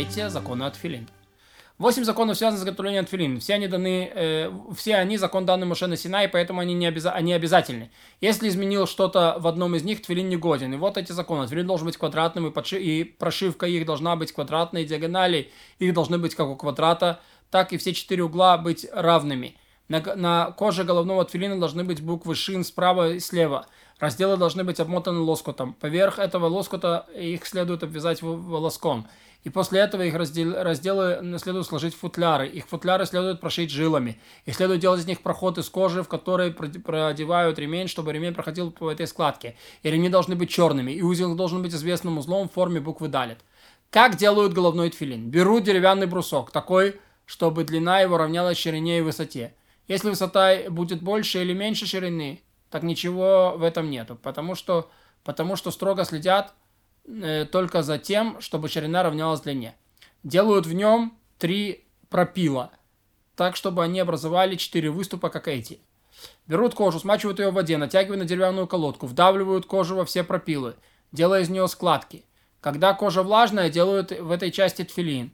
Третье – законы от Филин. Восемь законов связаны с изготовлением тфилин. Все они даны, э, все они закон данный Моше на Синай, поэтому они не обяза они обязательны. Если изменил что-то в одном из них, тфилин не годен. И вот эти законы. Тфилин должен быть квадратным, и, подши и прошивка их должна быть квадратной, диагонали их должны быть как у квадрата, так и все четыре угла быть равными. На, на коже головного тфилина должны быть буквы шин справа и слева. Разделы должны быть обмотаны лоскутом. Поверх этого лоскута их следует обвязать волоском. И после этого их раздел, разделы следует сложить в футляры. Их футляры следует прошить жилами. И следует делать из них проход из кожи, в который продевают ремень, чтобы ремень проходил по этой складке. И ремни должны быть черными. И узел должен быть известным узлом в форме буквы далит. Как делают головной тфилин? Берут деревянный брусок, такой, чтобы длина его равнялась ширине и высоте. Если высота будет больше или меньше ширины, так ничего в этом нету, потому что, потому что строго следят только за тем, чтобы ширина равнялась длине. Делают в нем три пропила, так, чтобы они образовали четыре выступа, как эти. Берут кожу, смачивают ее в воде, натягивают на деревянную колодку, вдавливают кожу во все пропилы, делая из нее складки. Когда кожа влажная, делают в этой части тфилин,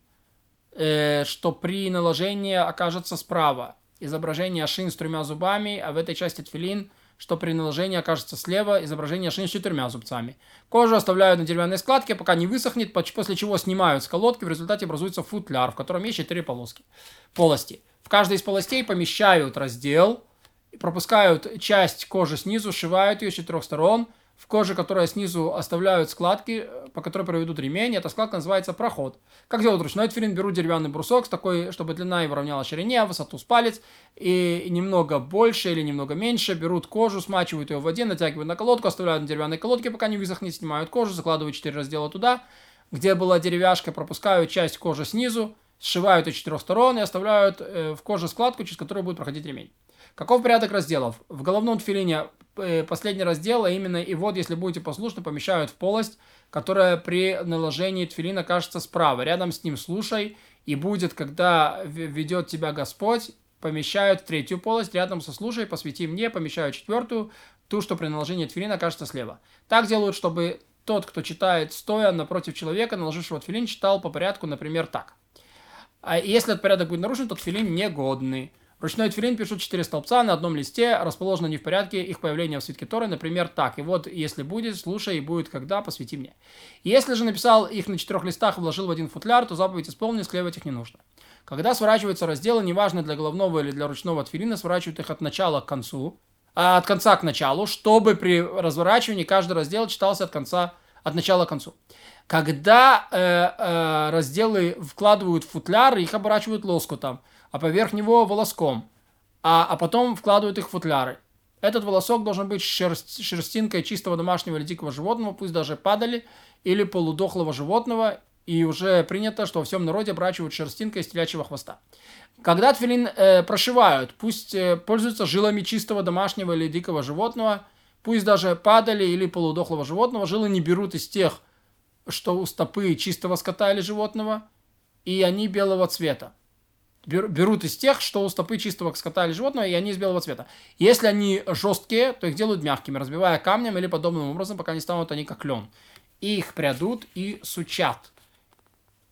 э, что при наложении окажется справа. Изображение шин с тремя зубами, а в этой части тфилин – что при наложении окажется слева изображение шин с четырьмя зубцами. Кожу оставляют на деревянной складке, пока не высохнет, после чего снимают с колодки, в результате образуется футляр, в котором есть четыре полоски. полости. В каждой из полостей помещают раздел, пропускают часть кожи снизу, сшивают ее с четырех сторон, в коже, которая снизу оставляют складки, по которой проведут ремень. Эта складка называется проход. Как делают ручной тфилин? Берут деревянный брусок, с такой, чтобы длина его равняла ширине, высоту с палец, и немного больше или немного меньше. Берут кожу, смачивают ее в воде, натягивают на колодку, оставляют на деревянной колодке, пока не высохнет, снимают кожу, закладывают четыре раздела туда, где была деревяшка, пропускают часть кожи снизу, сшивают ее четырех сторон и оставляют э, в коже складку, через которую будет проходить ремень. Каков порядок разделов? В головном тфилине э, последний раздел, а именно и вот, если будете послушны, помещают в полость, которая при наложении тфилина кажется справа. Рядом с ним слушай, и будет, когда ведет тебя Господь, помещают в третью полость, рядом со слушай, посвяти мне, помещают четвертую, ту, что при наложении тфилина кажется слева. Так делают, чтобы тот, кто читает стоя напротив человека, наложившего тфилин, читал по порядку, например, так. А если этот порядок будет нарушен, то тфилин негодный. Ручной тфилин пишут четыре столбца на одном листе, расположены не в порядке их появления в свитке Торы, например, так. И вот, если будет, слушай, и будет когда, посвяти мне. Если же написал их на четырех листах и вложил в один футляр, то заповедь исполнена, склеивать их не нужно. Когда сворачиваются разделы, неважно для головного или для ручного тфилина, сворачивают их от начала к концу, а от конца к началу, чтобы при разворачивании каждый раздел читался от конца, от начала к концу. Когда э, э, разделы вкладывают в футляр, их оборачивают лоскутом а поверх него волоском, а, а потом вкладывают их в футляры. Этот волосок должен быть шерсть, шерстинкой чистого домашнего или дикого животного, пусть даже падали, или полудохлого животного, и уже принято, что во всем народе обрачивают шерстинкой из телячьего хвоста. Когда тфилин э, прошивают, пусть э, пользуются жилами чистого домашнего или дикого животного, пусть даже падали или полудохлого животного, жилы не берут из тех, что у стопы чистого скота или животного, и они белого цвета берут из тех, что у стопы чистого скота или животного, и они из белого цвета. Если они жесткие, то их делают мягкими, разбивая камнем или подобным образом, пока не станут они как лен. Их прядут и сучат.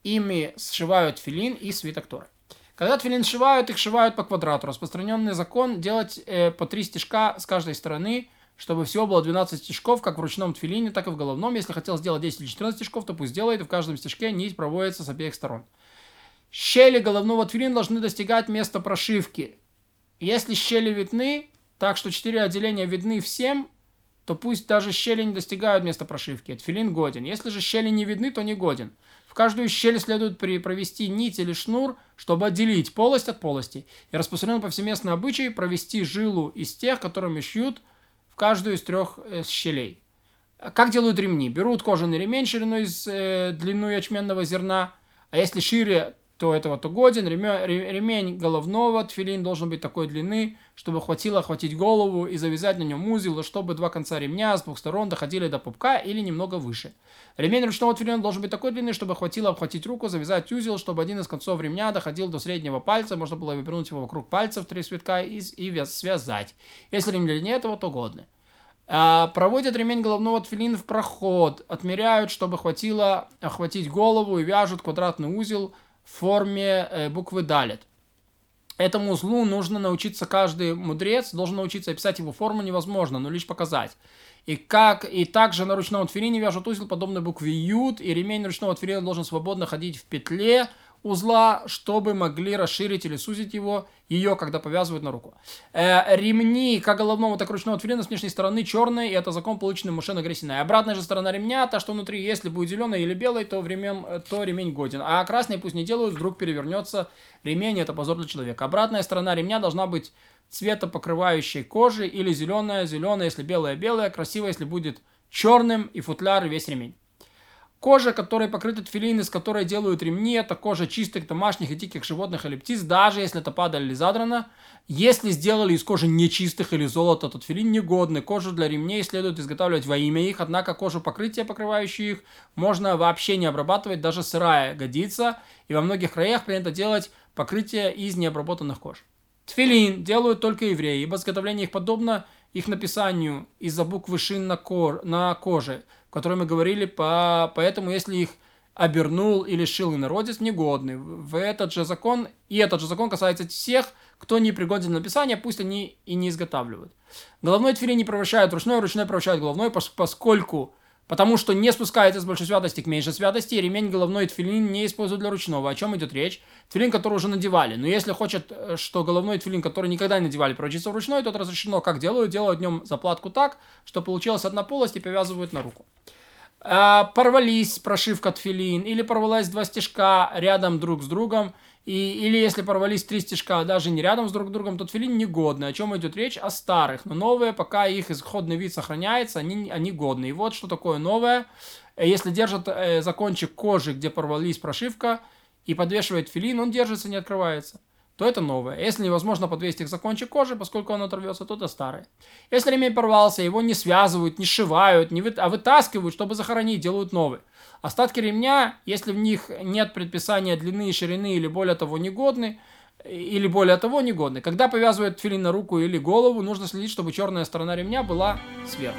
Ими сшивают филин и свиток Торы. Когда тфилин сшивают, их сшивают по квадрату. Распространенный закон делать э, по три стежка с каждой стороны, чтобы всего было 12 стежков, как в ручном тфилине, так и в головном. Если хотел сделать 10 или 14 стежков, то пусть сделает, и в каждом стежке нить проводится с обеих сторон. Щели головного тфилин должны достигать места прошивки. Если щели видны, так что четыре отделения видны всем, то пусть даже щели не достигают места прошивки. Тфилин годен. Если же щели не видны, то не годен. В каждую щель следует провести нить или шнур, чтобы отделить полость от полости. И распространен повсеместный обычай провести жилу из тех, которыми шьют в каждую из трех э, щелей. Как делают ремни? Берут кожаный ремень шириной с э, длину ячменного зерна, а если шире, то этого то годен. Ремень головного тфилин должен быть такой длины, чтобы хватило охватить голову и завязать на нем узел, чтобы два конца ремня с двух сторон доходили до пупка или немного выше. Ремень ручного тфилина должен быть такой длины, чтобы хватило обхватить руку, завязать узел, чтобы один из концов ремня доходил до среднего пальца, можно было вывернуть его вокруг пальцев три свитка и, и связать. Если ремень длиннее этого, то годный. А, проводят ремень головного тфилин в проход, отмеряют, чтобы хватило охватить голову и вяжут квадратный узел форме э, буквы далит. Этому узлу нужно научиться каждый мудрец, должен научиться описать его форму невозможно, но лишь показать. И, как, и также на ручном тфилине вяжут узел подобной букве ют, и ремень ручного тфилина должен свободно ходить в петле, узла, чтобы могли расширить или сузить его, ее, когда повязывают на руку. Э, ремни как головного, так и ручного тфилина с внешней стороны черные, и это закон, полученный Муше на Гресиной. Обратная же сторона ремня, та, что внутри, если будет зеленый или белый, то, времен, то ремень годен. А красный пусть не делают, вдруг перевернется ремень, это позор для человека. Обратная сторона ремня должна быть цвета покрывающей кожи или зеленая, зеленая, если белая, белая, красивая, если будет черным и футляр весь ремень. Кожа, которой покрыты тфилин, из которой делают ремни, это кожа чистых домашних и диких животных или птиц, даже если это падаль или задрано. Если сделали из кожи нечистых или золота, то тфилин негодный. Кожу для ремней следует изготавливать во имя их, однако кожу покрытия, покрывающую их, можно вообще не обрабатывать, даже сырая годится. И во многих краях принято делать покрытие из необработанных кож. Тфилин делают только евреи, ибо изготовление их подобно их написанию из-за буквы шин на, кор, на коже, которой мы говорили, по, поэтому если их обернул или шил инородец, негодный. В этот же закон, и этот же закон касается всех, кто не пригоден для написания, пусть они и не изготавливают. Головной тфилин не превращают ручной, ручной превращают головной, поскольку Потому что не спускается с большой святости к меньшей святости, и ремень головной тфилин не используют для ручного. О чем идет речь? Тфилин, который уже надевали. Но если хочет, э, что головной тфилин, который никогда не надевали, превратится в ручной, то это разрешено. Как делают? Делают днем заплатку так, что получилась одна полость и повязывают на руку. А, порвались прошивка тфилин, или порвалась два стежка рядом друг с другом, и, или если порвались три стежка даже не рядом с друг другом, то тфилин негодный. О чем идет речь? О старых. Но новые, пока их исходный вид сохраняется, они, они годны. И вот что такое новое. Э, если держат э, закончик кожи, где порвались прошивка, и подвешивает филин, он держится, не открывается то это новое. Если невозможно подвесить их за кончик кожи, поскольку он оторвется, то это старое. Если ремень порвался, его не связывают, не сшивают, не вы... а вытаскивают, чтобы захоронить, делают новый. Остатки ремня, если в них нет предписания длины и ширины или более того негодны, или более того негодны. Когда повязывают филин на руку или голову, нужно следить, чтобы черная сторона ремня была сверху.